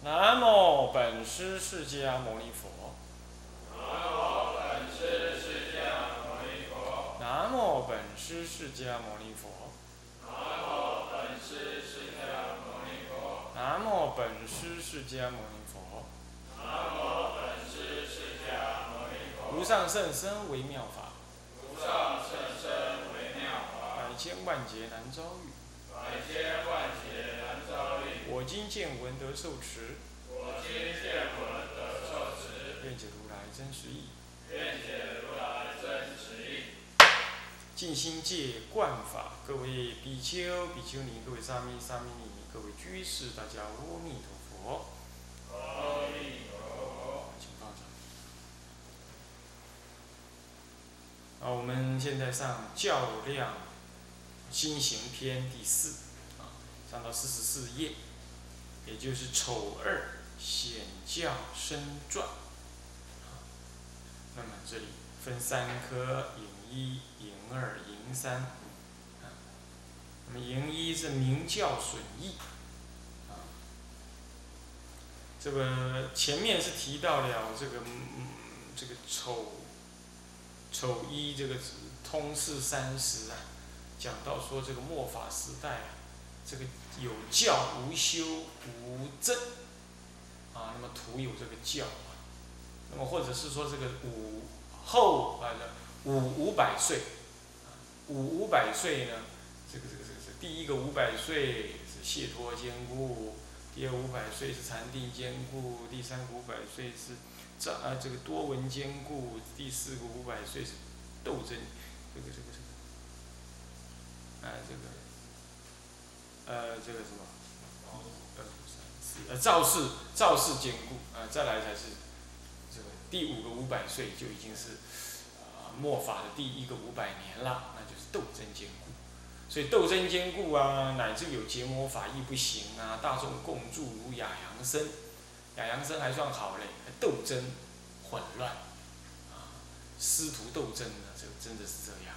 南无本师释迦牟尼佛。南无本师释迦牟尼佛。南无本师释迦牟尼佛。南无本师释迦牟尼佛。南无本师释迦牟尼佛。南无本师释迦牟尼佛。无上甚深微妙法，无上甚深微妙法，百千万劫难遭遇。百千万劫今见闻得受持，我今见闻得受持，愿解如来真实义。愿解如来真实义。尽心戒观法，各位比丘、比丘尼，各位沙弥、沙弥尼，各位居士，大家阿弥陀佛。阿弥陀佛。请放掌。啊，我们现在上较量心行篇第四，啊，上到四十四页，也就是丑二显教身传。那么这里分三科，引一、引二、引三。啊，那么引一是明教损益。啊，这个前面是提到了这个嗯这个丑丑一这个通释三十啊，讲到说这个末法时代啊，这个有教无修无证啊，那么徒有这个教啊，那么或者是说这个五后啊五五百岁，五五百岁呢，这个这个这个是第一个五百岁是解脱坚固。第二五百岁是禅定坚固，第三个五百岁是这啊这个多闻坚固，第四个五百岁是斗争，这个这个这个，啊这个，呃这个什么，呃造世造世坚固，啊再来才是这个第五个五百岁就已经是啊末法的第一个五百年了，那就是斗争坚固。所以斗争坚固啊，乃至有结魔法亦不行啊，大众共住如雅扬僧，雅扬生还算好嘞，斗争混乱，啊，师徒斗争呢，这个真的是这样，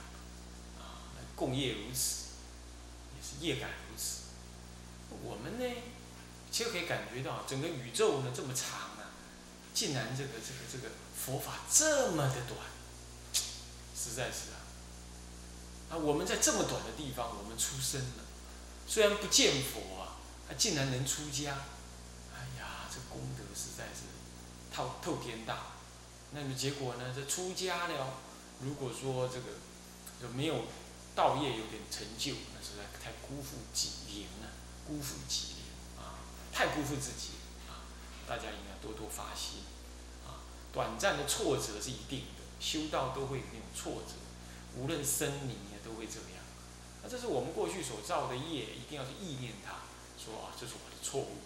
啊，共业如此，也是业感。我们呢，其实可以感觉到整个宇宙呢这么长啊，竟然这个这个这个佛法这么的短，实在是啊。啊，我们在这么短的地方，我们出生了，虽然不见佛啊，他竟然能出家，哎呀，这功德实在是透透天大。那么结果呢，这出家了，如果说这个就没有道业有点成就，那实在太辜负己灵了，辜负己啊，太辜负自己啊！大家应该多多发心啊，短暂的挫折是一定的，修道都会有那种挫折，无论生离。都会这样，那这是我们过去所造的业，一定要去意念它，说啊，这是我的错误。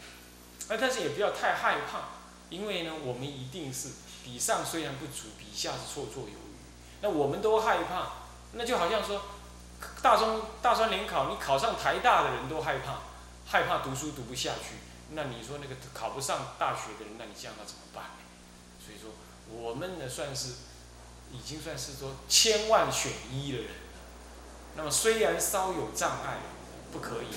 那但是也不要太害怕，因为呢，我们一定是比上虽然不足，比下是绰绰有余。那我们都害怕，那就好像说，大中大专联考，你考上台大的人都害怕，害怕读书读不下去。那你说那个考不上大学的人，那你这样那怎么办？所以说，我们呢算是已经算是说千万选一的人。那么虽然稍有障碍，不可以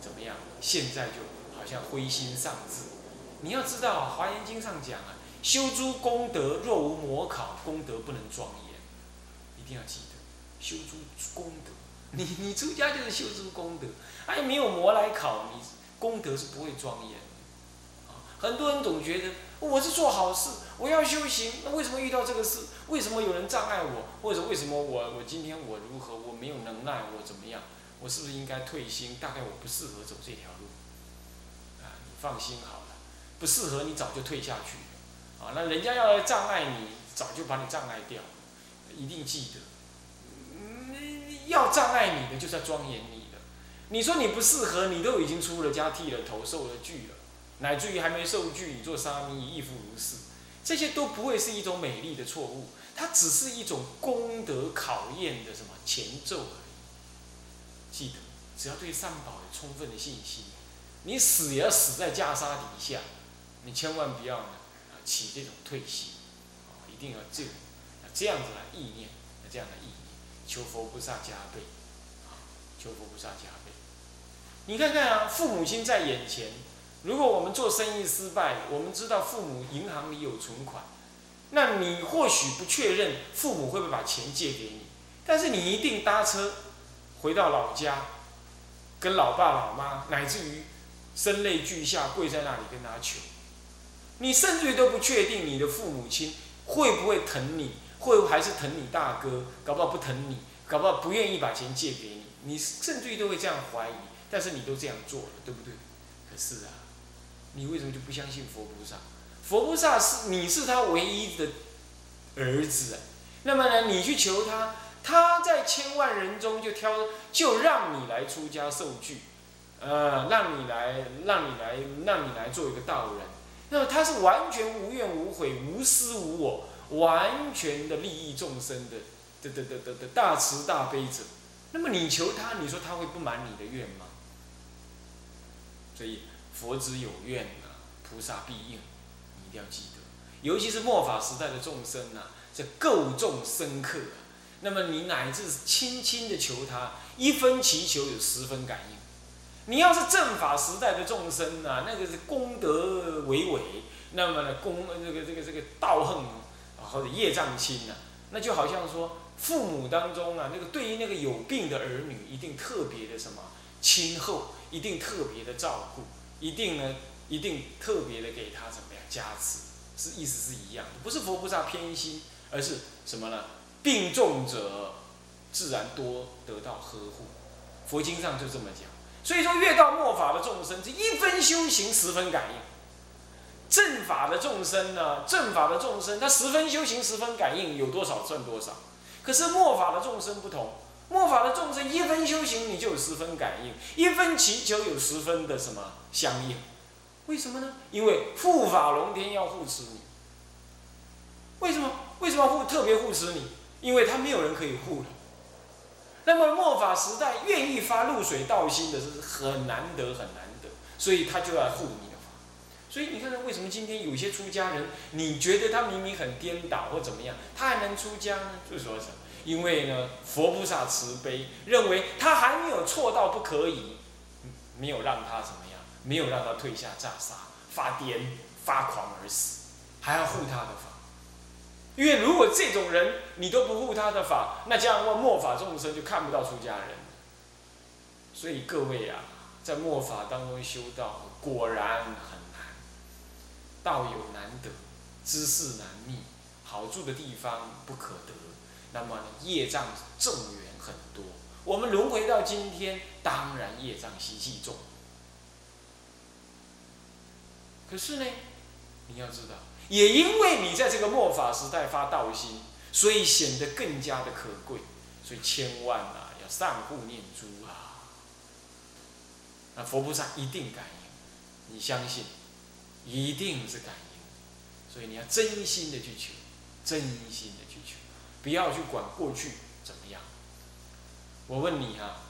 怎么样？现在就好像灰心丧志。你要知道，《华严经》上讲啊，修诸功德若无魔考，功德不能庄严。一定要记得，修诸功德。你你出家就是修诸功德，哎，没有魔来考，你功德是不会庄严。啊，很多人总觉得我是做好事，我要修行，那为什么遇到这个事？为什么有人障碍我？或者为什么我我今天我如何？我没有能耐，我怎么样？我是不是应该退心？大概我不适合走这条路。啊，你放心好了，不适合你早就退下去。啊，那人家要来障碍你，早就把你障碍掉。一定记得，要障碍你的就是要庄严你的。你说你不适合，你都已经出了家、剃了头、受了具了，乃至于还没受具，你做沙弥亦复如是。这些都不会是一种美丽的错误，它只是一种功德考验的什么前奏而已。记得，只要对善宝有充分的信心，你死也要死在袈裟底下，你千万不要呢起这种退心，啊，一定要这这样子来意念，这样的意，求佛菩萨加倍，啊，求佛菩萨加倍。你看看啊，父母亲在眼前，如果我们做生意失败，我们知道父母银行里有存款，那你或许不确认父母会不会把钱借给你，但是你一定搭车回到老家，跟老爸老妈，乃至于声泪俱下跪在那里跟他求。你甚至于都不确定你的父母亲会不会疼你，会还是疼你大哥，搞不好不疼你，搞不好不愿意把钱借给你，你甚至于都会这样怀疑。但是你都这样做了，对不对？可是啊，你为什么就不相信佛菩萨？佛菩萨是你是他唯一的儿子啊。那么呢，你去求他，他在千万人中就挑，就让你来出家受具，呃，让你来，让你来，让你来做一个道人。那么他是完全无怨无悔、无私无我，完全的利益众生的，的的的的的大慈大悲者。那么你求他，你说他会不满你的愿吗？所以佛子有愿啊，菩萨必应，你一定要记得。尤其是末法时代的众生呐，这构重深刻啊。那么你乃至轻轻的求他，一分祈求有十分感应。你要是正法时代的众生呐，那个是功德伟伟，那么呢功这个这个这个道恨或者业障轻呐，那就好像说父母当中啊，那个对于那个有病的儿女，一定特别的什么亲厚，一定特别的照顾，一定呢一定特别的给他怎么样加持，是意思是一样的，不是佛菩萨偏心，而是什么呢？病重者自然多得到呵护，佛经上就这么讲。所以说，越到末法的众生，这一分修行十分感应；正法的众生呢，正法的众生，他十分修行十分感应，有多少算多少。可是末法的众生不同，末法的众生一分修行你就有十分感应，一分祈求有十分的什么相应？为什么呢？因为护法龙天要护持你。为什么？为什么护特别护持你？因为他没有人可以护了。那么末法时代愿意发露水道心的是很难得很难得，所以他就要护你。所以你看看为什么今天有些出家人，你觉得他明明很颠倒或怎么样，他还能出家呢？就是说什么？因为呢，佛菩萨慈悲，认为他还没有错到不可以，没有让他怎么样，没有让他退下袈裟，发癫发狂而死，还要护他的法。因为如果这种人你都不护他的法，那这样的话末法众生就看不到出家人。所以各位啊，在末法当中修道果然很，道有难得，知识难觅，好住的地方不可得。那么呢业障重缘很多，我们轮回到今天，当然业障习气重。可是呢，你要知道。也因为你在这个末法时代发道心，所以显得更加的可贵。所以千万啊，要善护念珠啊！那佛菩萨一定感应，你相信，一定是感应。所以你要真心的去求，真心的去求，不要去管过去怎么样。我问你啊，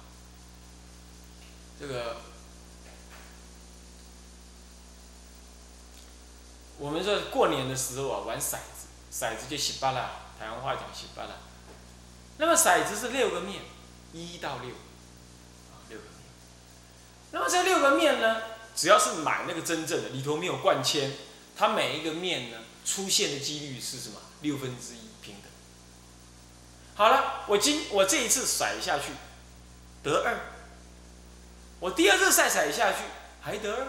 这个。我们说过年的时候啊，玩骰子，骰子就洗巴啦，台湾话讲洗巴啦。那么骰子是六个面，一到六，六个面。那么这六个面呢，只要是买那个真正的，里头没有灌铅，它每一个面呢，出现的几率是什么？六分之一平等。好了，我今我这一次甩下去得二，我第二次再甩下去还得二，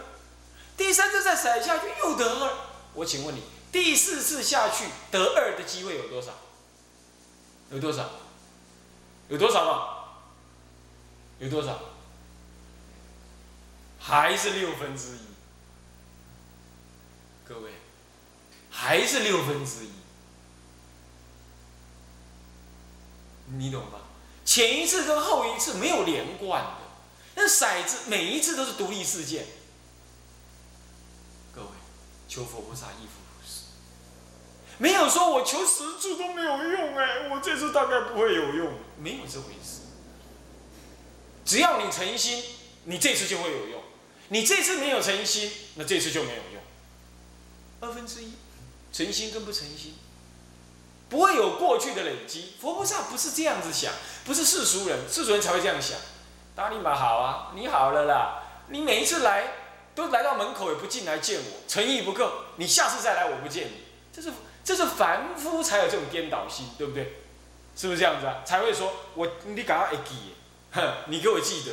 第三次再甩下去又得二。我请问你，第四次下去得二的机会有多少？有多少？有多少吗？有多少？还是六分之一？各位，还是六分之一？你懂吧？前一次跟后一次没有连贯的，那骰子每一次都是独立事件。各位求佛菩萨依佛如是，没有说我求十次都没有用哎，我这次大概不会有用，没有这回事。只要你诚心，你这次就会有用；你这次没有诚心，那这次就没有用。二分之一，诚心跟不诚心，不会有过去的累积。佛菩萨不是这样子想，不是世俗人，世俗人才会这样想。达利玛好啊，你好了啦，你每一次来。都来到门口也不进来见我，诚意不够，你下次再来我不见你，这是这是凡夫才有这种颠倒心，对不对？是不是这样子啊？才会说我你赶快记，哼，你给我记得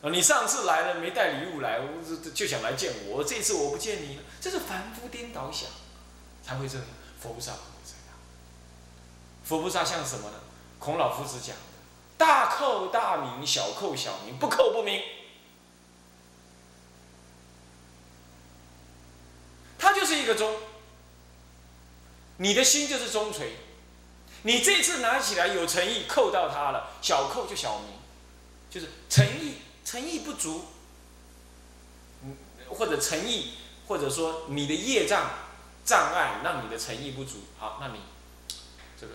啊！你上次来了没带礼物来，我就就想来见我，这次我不见你了，这是凡夫颠倒想，才会这样。佛菩萨不会这样，佛菩萨像什么呢？孔老夫子讲的：大叩大名，小叩小名，不叩不明。它就是一个钟，你的心就是钟锤。你这次拿起来有诚意，扣到它了，小扣就小名，就是诚意诚意不足，嗯，或者诚意，或者说你的业障障碍让你的诚意不足，好，那你这个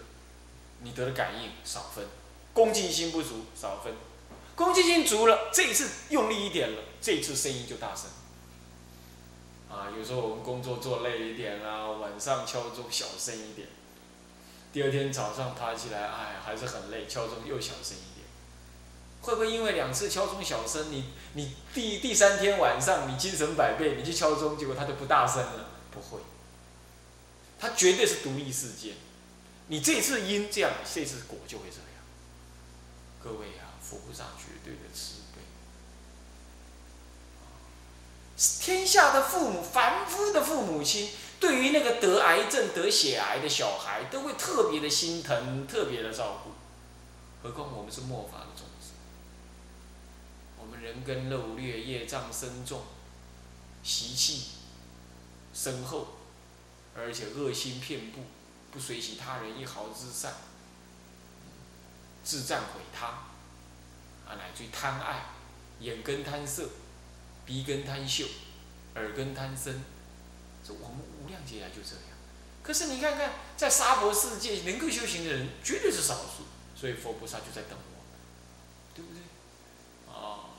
你得的感应少分，恭敬心不足少分，恭敬心足了，这一次用力一点了，这一次声音就大声。啊，有时候我们工作做累一点啦，晚上敲钟小声一点。第二天早上爬起来，哎，还是很累，敲钟又小声一点。会不会因为两次敲钟小声，你你第第三天晚上你精神百倍，你去敲钟，结果它就不大声了？不会，它绝对是独立事件。你这次因这样，这次果就会这样。各位啊，佛菩萨绝对的慈悲。天下的父母，凡夫的父母亲。对于那个得癌症、得血癌的小孩，都会特别的心疼，特别的照顾。何况我们是末法的众生，我们人根漏劣，业障深重，习气深厚，而且恶心遍布，不随喜他人一毫之善，自赞毁他，啊，乃至于贪爱，眼根贪色，鼻根贪嗅，耳根贪声。这我们无量劫来就这样，可是你看看，在娑婆世界能够修行的人绝对是少数，所以佛菩萨就在等我，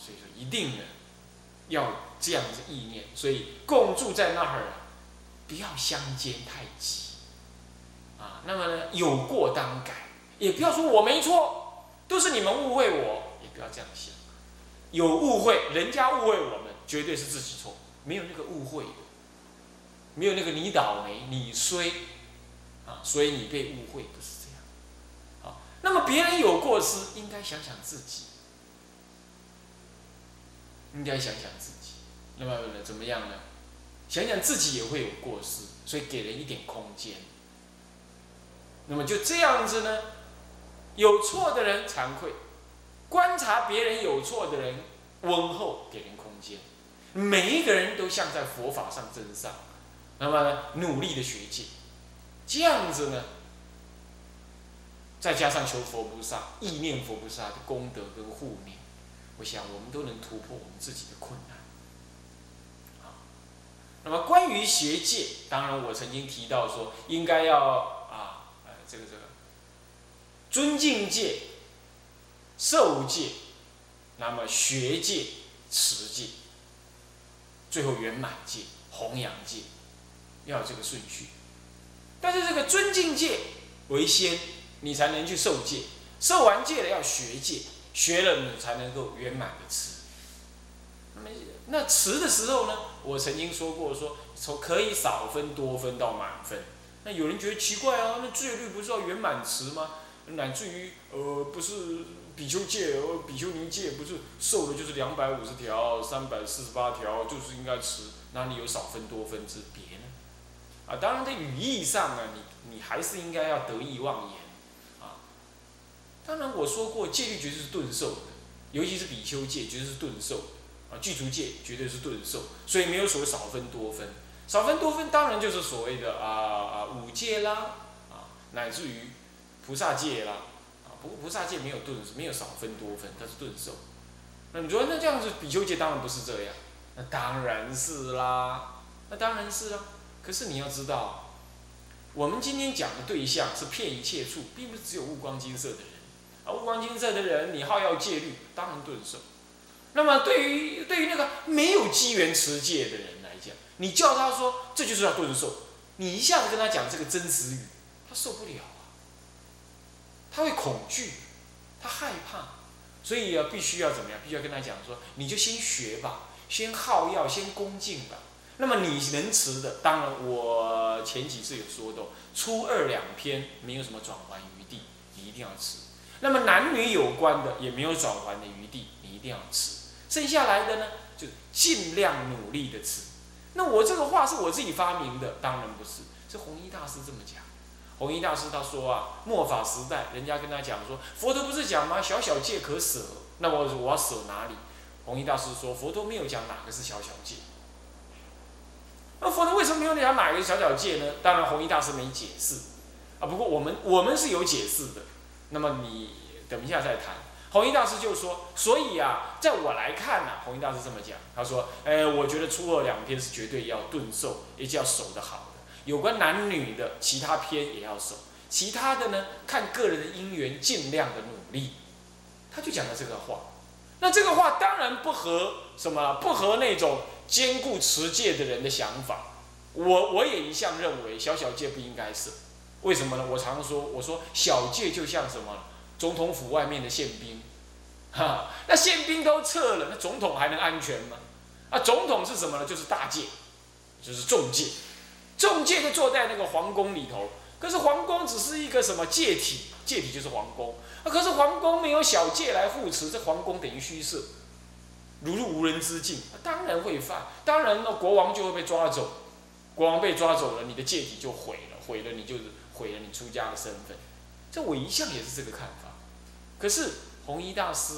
所以说一定呢要这样子意念，所以共住在那儿，不要相煎太急，啊，那么呢有过当改，也不要说我没错，都是你们误会我，也不要这样想，有误会，人家误会我们，绝对是自己错，没有那个误会。没有那个你倒霉你衰，啊，所以你被误会不是这样，好，那么别人有过失，应该想想自己，应该想想自己，那么怎么样呢？想想自己也会有过失，所以给人一点空间。那么就这样子呢，有错的人惭愧，观察别人有错的人温厚，给人空间。每一个人都像在佛法上真上。那么，努力的学戒，这样子呢，再加上求佛菩萨、意念佛菩萨的功德跟护念，我想我们都能突破我们自己的困难。啊，那么关于学戒，当然我曾经提到说，应该要啊，呃，这个这个，尊敬戒、受戒，那么学戒、持戒，最后圆满戒、弘扬戒。要这个顺序，但是这个尊敬戒为先，你才能去受戒，受完戒了要学戒，学了你才能够圆满的持。那么那持的时候呢，我曾经说过，说从可以少分多分到满分。那有人觉得奇怪啊，那戒律不是要圆满持吗？乃至于呃不是比丘戒，呃比丘尼戒不是受的就是两百五十条、三百四十八条，就是应该持，哪里有少分多分之别呢？啊，当然在语义上呢，你你还是应该要得意忘言，当然我说过戒律绝对是顿受的，尤其是比丘戒绝对是顿受，啊，具足戒绝对是顿受，所以没有所谓少分多分，少分多分当然就是所谓的啊啊五戒啦，啊乃至于菩萨戒啦，啊不过菩萨戒没有顿没有少分多分，它是顿受，那你说那这样子比丘戒当然不是这样，那当然是啦，那当然是啦。可是你要知道，我们今天讲的对象是骗一切处，并不是只有悟光金色的人。啊，无光金色的人，你好要戒律，当然顿受。那么对于对于那个没有机缘持戒的人来讲，你叫他说这就是要顿受，你一下子跟他讲这个真实语，他受不了啊，他会恐惧，他害怕，所以啊，必须要怎么样？必须要跟他讲说，你就先学吧，先耗药，先恭敬吧。那么你能持的，当然我前几次有说到，初二两篇没有什么转还余地，你一定要持。那么男女有关的也没有转还的余地，你一定要吃。剩下来的呢，就尽量努力的吃。那我这个话是我自己发明的，当然不是，是弘一大师这么讲。弘一大师他说啊，末法时代，人家跟他讲说，佛陀不是讲吗？小小戒可舍。那我我要舍哪里？弘一大师说，佛陀没有讲哪个是小小戒。那佛陀为什么没有讲哪个小小戒呢？当然，弘一大师没解释啊。不过我们我们是有解释的。那么你等一下再谈。弘一大师就说，所以啊，在我来看呢，弘一大师这么讲，他说，哎，我觉得初二两篇是绝对要顿受，也就要守得好的。有关男女的其他篇也要守，其他的呢，看个人的因缘，尽量的努力。他就讲了这个话。那这个话当然不合什么，不合那种。兼顾持戒的人的想法，我我也一向认为小小戒不应该是，为什么呢？我常说，我说小戒就像什么，总统府外面的宪兵，哈，那宪兵都撤了，那总统还能安全吗？啊，总统是什么呢？就是大戒，就是重戒，重戒就坐在那个皇宫里头，可是皇宫只是一个什么戒体，戒体就是皇宫，啊，可是皇宫没有小戒来护持，这皇宫等于虚设。如入无人之境，当然会犯。当然，那国王就会被抓走。国王被抓走了，你的戒体就毁了，毁了你就是毁了你出家的身份。这我一向也是这个看法。可是弘一大师，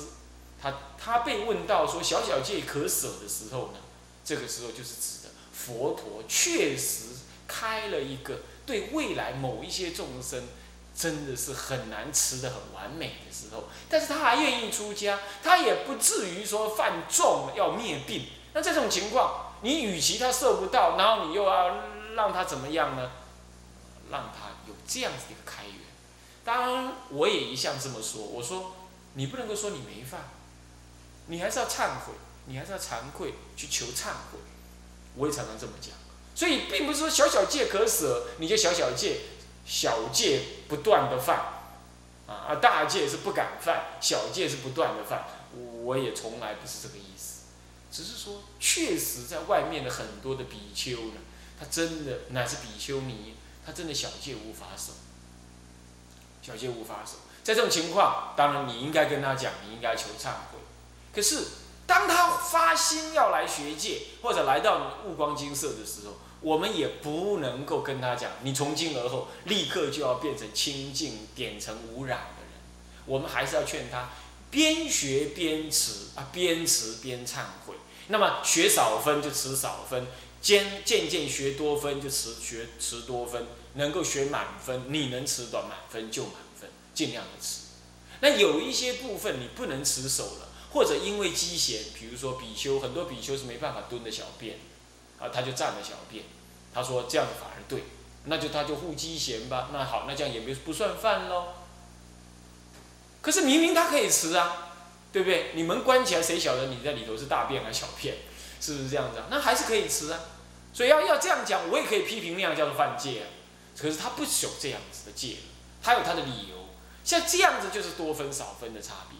他他被问到说小小戒可舍的时候呢，这个时候就是指的佛陀确实开了一个对未来某一些众生。真的是很难吃的很完美的时候，但是他还愿意出家，他也不至于说犯重要灭病。那这种情况，你与其他受不到，然后你又要让他怎么样呢？让他有这样子的一个开源。当然，我也一向这么说，我说你不能够说你没犯，你还是要忏悔，你还是要惭愧去求忏悔。我也常常这么讲，所以并不是说小小戒可舍，你就小小戒。小戒不断的犯，啊啊，大戒是不敢犯，小戒是不断的犯。我也从来不是这个意思，只是说，确实在外面的很多的比丘呢，他真的乃是比丘尼，他真的小戒无法守，小戒无法守。在这种情况，当然你应该跟他讲，你应该求忏悔。可是当他发心要来学戒，或者来到悟光金色的时候，我们也不能够跟他讲，你从今而后立刻就要变成清净、点成无染的人。我们还是要劝他边学边持啊，边持边忏悔。那么学少分就持少分，渐渐渐学多分就持学持多分。能够学满分，你能持短满分就满分，尽量的持。那有一些部分你不能持守了，或者因为积闲，比如说比丘，很多比丘是没办法蹲的小便。啊，他就站了小便，他说这样反而对，那就他就护积贤吧，那好，那这样也没不算犯喽。可是明明他可以吃啊，对不对？你门关起来，谁晓得你在里头是大便还是小便？是不是这样子啊？那还是可以吃啊。所以要要这样讲，我也可以批评那样叫做犯戒啊。可是他不守这样子的戒，他有他的理由。像这样子就是多分少分的差别，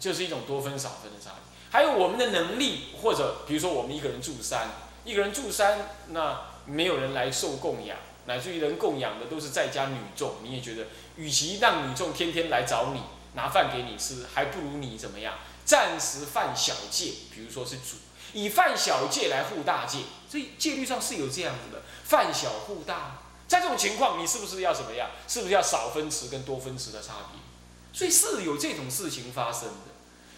就是一种多分少分的差别。还有我们的能力，或者比如说我们一个人住山，一个人住山，那没有人来受供养，乃至于人供养的都是在家女众，你也觉得，与其让女众天天来找你拿饭给你吃，还不如你怎么样？暂时犯小戒，比如说是主，以犯小戒来护大戒，所以戒律上是有这样子的，犯小护大。在这种情况，你是不是要怎么样？是不是要少分持跟多分持的差别？所以是有这种事情发生的。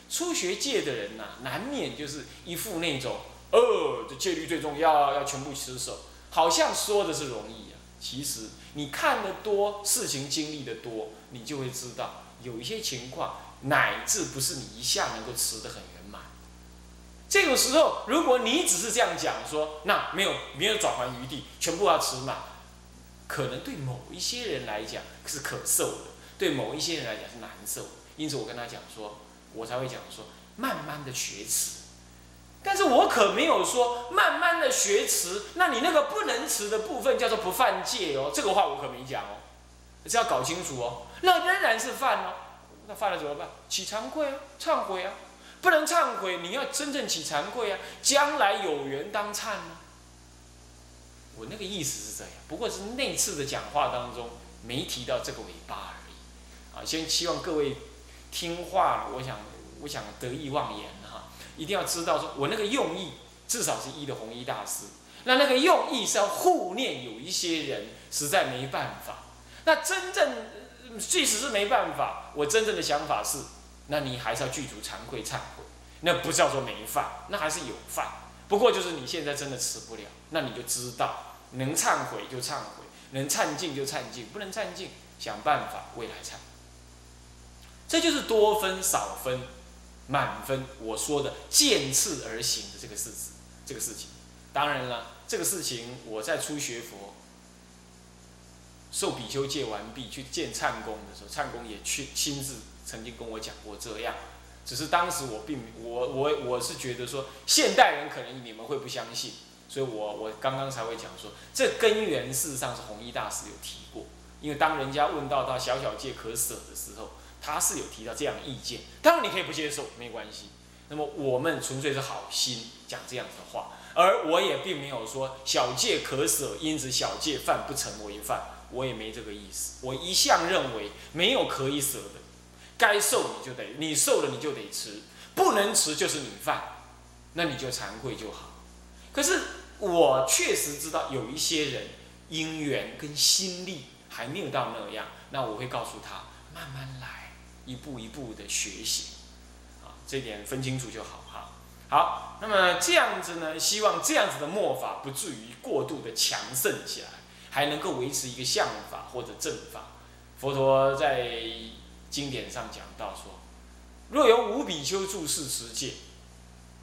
初学戒的人呐，难免就是一副那种，哦，这戒律最重要，要全部持守，好像说的是容易啊。其实你看得多，事情经历的多，你就会知道，有一些情况，乃至不是你一下能够持得很。这个时候，如果你只是这样讲说，那没有没有转还余地，全部要持满，可能对某一些人来讲是可受的，对某一些人来讲是难受。因此，我跟他讲说。我才会讲说，慢慢的学持，但是我可没有说慢慢的学持，那你那个不能持的部分叫做不犯戒哦，这个话我可没讲哦，是要搞清楚哦，那仍然是犯哦，那犯了怎么办？起惭愧啊，忏悔啊，不能忏悔，你要真正起惭愧啊！将来有缘当忏呢。我那个意思是这样，不过是那次的讲话当中没提到这个尾巴而已。啊，先希望各位听话，我想，我想得意忘言哈，一定要知道说我那个用意，至少是一的弘一大师。那那个用意是要护念有一些人实在没办法。那真正即使是没办法，我真正的想法是。那你还是要具足惭愧忏悔，那不叫做没犯，那还是有犯。不过就是你现在真的吃不了，那你就知道能忏悔就忏悔，能忏尽就忏尽，不能忏尽想办法未来忏。这就是多分少分，满分。我说的见次而行的这个事实，这个事情。当然了，这个事情我在初学佛，受比丘戒完毕去见忏公的时候，忏公也去亲自。曾经跟我讲过这样，只是当时我并我我我是觉得说现代人可能你们会不相信，所以我我刚刚才会讲说这根源事实上是弘一大师有提过，因为当人家问到他小小戒可舍的时候，他是有提到这样的意见，当然你可以不接受没关系，那么我们纯粹是好心讲这样子的话，而我也并没有说小戒可舍，因此小戒犯不成为犯，我也没这个意思，我一向认为没有可以舍的。该受你就得，你受了你就得吃，不能吃就是你犯，那你就惭愧就好。可是我确实知道有一些人因缘跟心力还没有到那样，那我会告诉他慢慢来，一步一步的学习，啊，这点分清楚就好哈。好，那么这样子呢，希望这样子的末法不至于过度的强盛起来，还能够维持一个相法或者正法。佛陀在。经典上讲到说，若有五比丘住世持戒，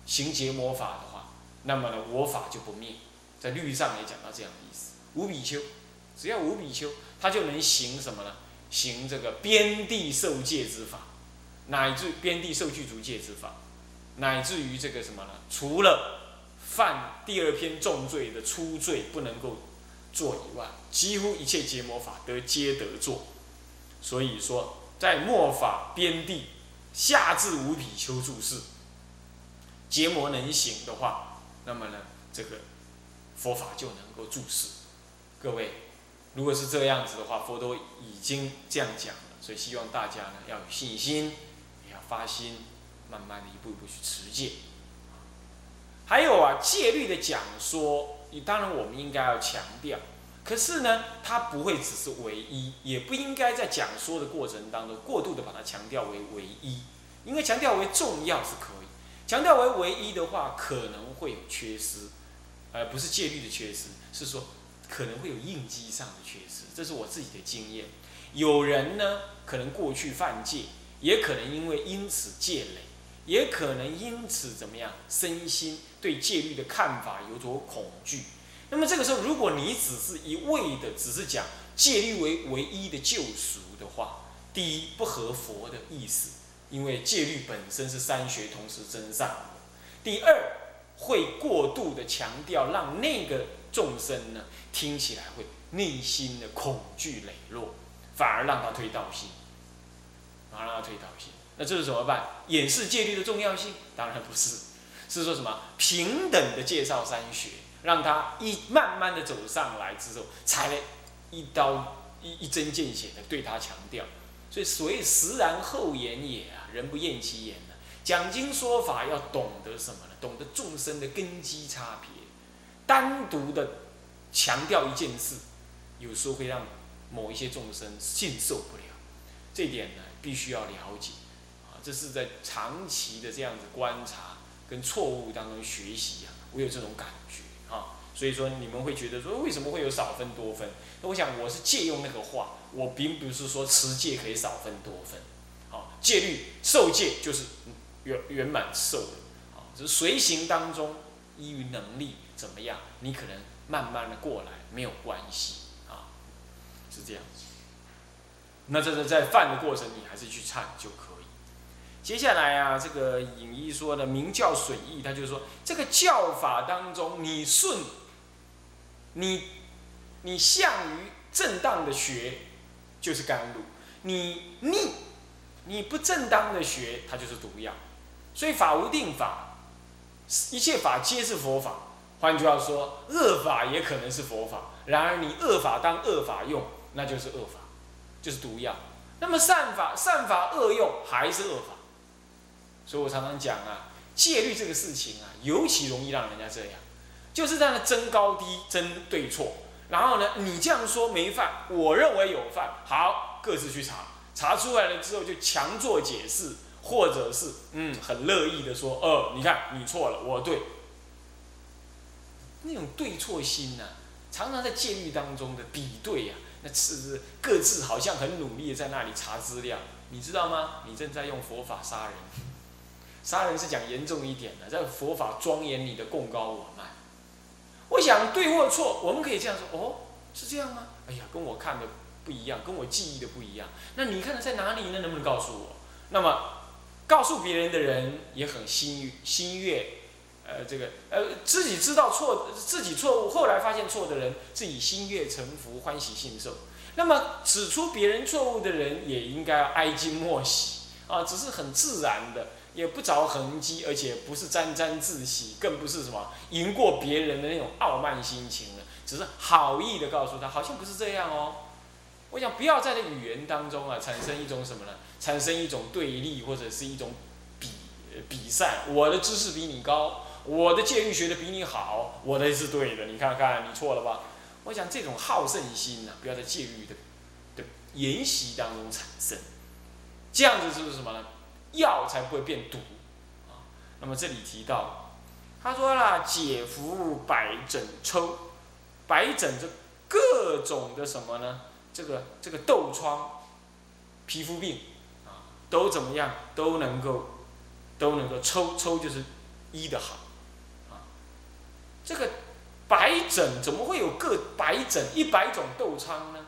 行结魔法的话，那么呢，我法就不灭。在律上也讲到这样的意思。五比丘，只要五比丘，他就能行什么呢？行这个边地受戒之法，乃至边地受具足戒之法，乃至于这个什么呢？除了犯第二篇重罪的初罪不能够做以外，几乎一切结魔法都皆得做。所以说。在末法边地下至五比丘住世，结魔能行的话，那么呢，这个佛法就能够住世。各位，如果是这样子的话，佛陀已经这样讲了，所以希望大家呢要有信心，也要发心，慢慢的一步一步去持戒。还有啊，戒律的讲说，你当然我们应该要强调。可是呢，它不会只是唯一，也不应该在讲说的过程当中过度的把它强调为唯一，因为强调为重要是可以，强调为唯一的话可能会有缺失，而不是戒律的缺失，是说可能会有应激上的缺失，这是我自己的经验。有人呢，可能过去犯戒，也可能因为因此戒累，也可能因此怎么样，身心对戒律的看法有所恐惧。那么这个时候，如果你只是一味的只是讲戒律为唯一的救赎的话，第一不合佛的意思，因为戒律本身是三学同时增上；第二会过度的强调，让那个众生呢听起来会内心的恐惧磊落，反而让他推倒心，反而让他推倒心。那这是怎么办？掩饰戒律的重要性？当然不是，是说什么平等的介绍三学。让他一慢慢的走上来之后，才一刀一一针见血的对他强调，所以所谓实然后言也啊，人不厌其言呢。讲经说法要懂得什么呢？懂得众生的根基差别，单独的强调一件事，有时候会让某一些众生信受不了。这点呢，必须要了解啊，这是在长期的这样子观察跟错误当中学习啊，我有这种感觉。啊，所以说你们会觉得说为什么会有少分多分？那我想我是借用那个话，我并不是说持戒可以少分多分。好，戒律受戒就是圆圆满受的。好，就是随行当中依于能力怎么样，你可能慢慢的过来没有关系啊，是这样子。那这是在犯的过程，你还是去忏就可以。接下来啊，这个隐一说的名教水意，他就说这个教法当中，你顺，你你向于正当的学，就是甘露；你逆，你不正当的学，它就是毒药。所以法无定法，一切法皆是佛法。换句话说，恶法也可能是佛法。然而你恶法当恶法用，那就是恶法，就是毒药。那么善法善法恶用还是恶法。所以我常常讲啊，戒律这个事情啊，尤其容易让人家这样，就是在那争高低、争对错。然后呢，你这样说没犯，我认为有犯，好，各自去查，查出来了之后就强作解释，或者是嗯很乐意的说，哦，你看你错了，我对。那种对错心呐，常常在戒律当中的比对呀，那是各自好像很努力的在那里查资料，你知道吗？你正在用佛法杀人，杀人是讲严重一点的，在佛法庄严里的贡高我慢。我想对或错，我们可以这样说，哦，是这样吗？哎呀，跟我看的不一样，跟我记忆的不一样。那你看的在哪里呢？能不能告诉我？那么告诉别人的人也很心心悦。呃，这个呃，自己知道错，自己错误，后来发现错的人，自己心悦诚服，欢喜信受。那么指出别人错误的人，也应该哀矜莫喜啊，只是很自然的，也不着痕迹，而且不是沾沾自喜，更不是什么赢过别人的那种傲慢心情了，只是好意的告诉他，好像不是这样哦。我想不要在这语言当中啊，产生一种什么呢？产生一种对立，或者是一种比比赛，我的知识比你高。我的戒律学的比你好，我的是对的，你看看你错了吧？我想这种好胜心呢，不要在戒律的的研习当中产生，这样子就是什么呢？药才不会变毒啊。那么这里提到，他说啦解服百疹抽，百疹这各种的什么呢？这个这个痘疮、皮肤病啊，都怎么样？都能够都能够抽抽就是医的好啊。这个白疹怎么会有个白疹一百种痘疮呢？